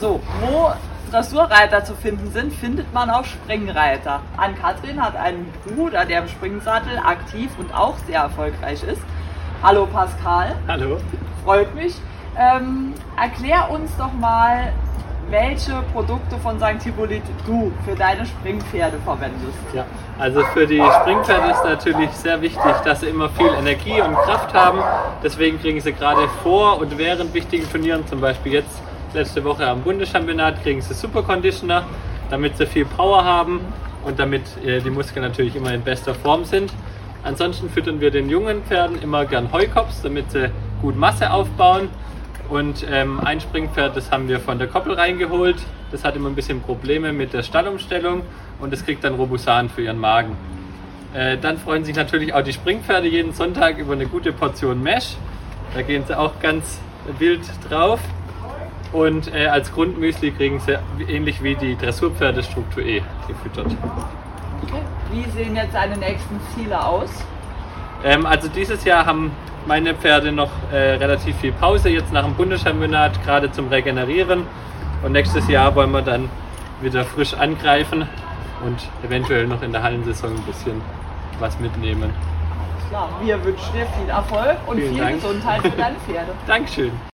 So, wo Dressurreiter zu finden sind, findet man auch Springreiter. Ann-Kathrin hat einen Bruder, der im Springsattel aktiv und auch sehr erfolgreich ist. Hallo Pascal. Hallo. Freut mich. Ähm, erklär uns doch mal, welche Produkte von St. Hippolyt du für deine Springpferde verwendest. Ja, also für die Springpferde ist natürlich sehr wichtig, dass sie immer viel Energie und Kraft haben. Deswegen kriegen sie gerade vor und während wichtigen Turnieren, zum Beispiel jetzt letzte Woche am Bundeschampionat, kriegen sie Super Conditioner, damit sie viel Power haben und damit äh, die Muskeln natürlich immer in bester Form sind. Ansonsten füttern wir den jungen Pferden immer gern Heukops, damit sie gut Masse aufbauen. Und ähm, ein Springpferd, das haben wir von der Koppel reingeholt. Das hat immer ein bisschen Probleme mit der Stallumstellung und das kriegt dann Robusan für ihren Magen. Äh, dann freuen sich natürlich auch die Springpferde jeden Sonntag über eine gute Portion Mesh. Da gehen sie auch ganz wild drauf. Und äh, als Grundmüsli kriegen sie ähnlich wie die Dressurpferde Struktur E gefüttert. Okay. Wie sehen jetzt deine nächsten Ziele aus? Ähm, also dieses Jahr haben meine Pferde noch äh, relativ viel Pause jetzt nach dem Bundeschampionat, gerade zum Regenerieren. Und nächstes Jahr wollen wir dann wieder frisch angreifen und eventuell noch in der Hallensaison ein bisschen was mitnehmen. Klar, wir wünschen dir viel Erfolg und Vielen viel Dank. Gesundheit für deine Pferde. Dankeschön.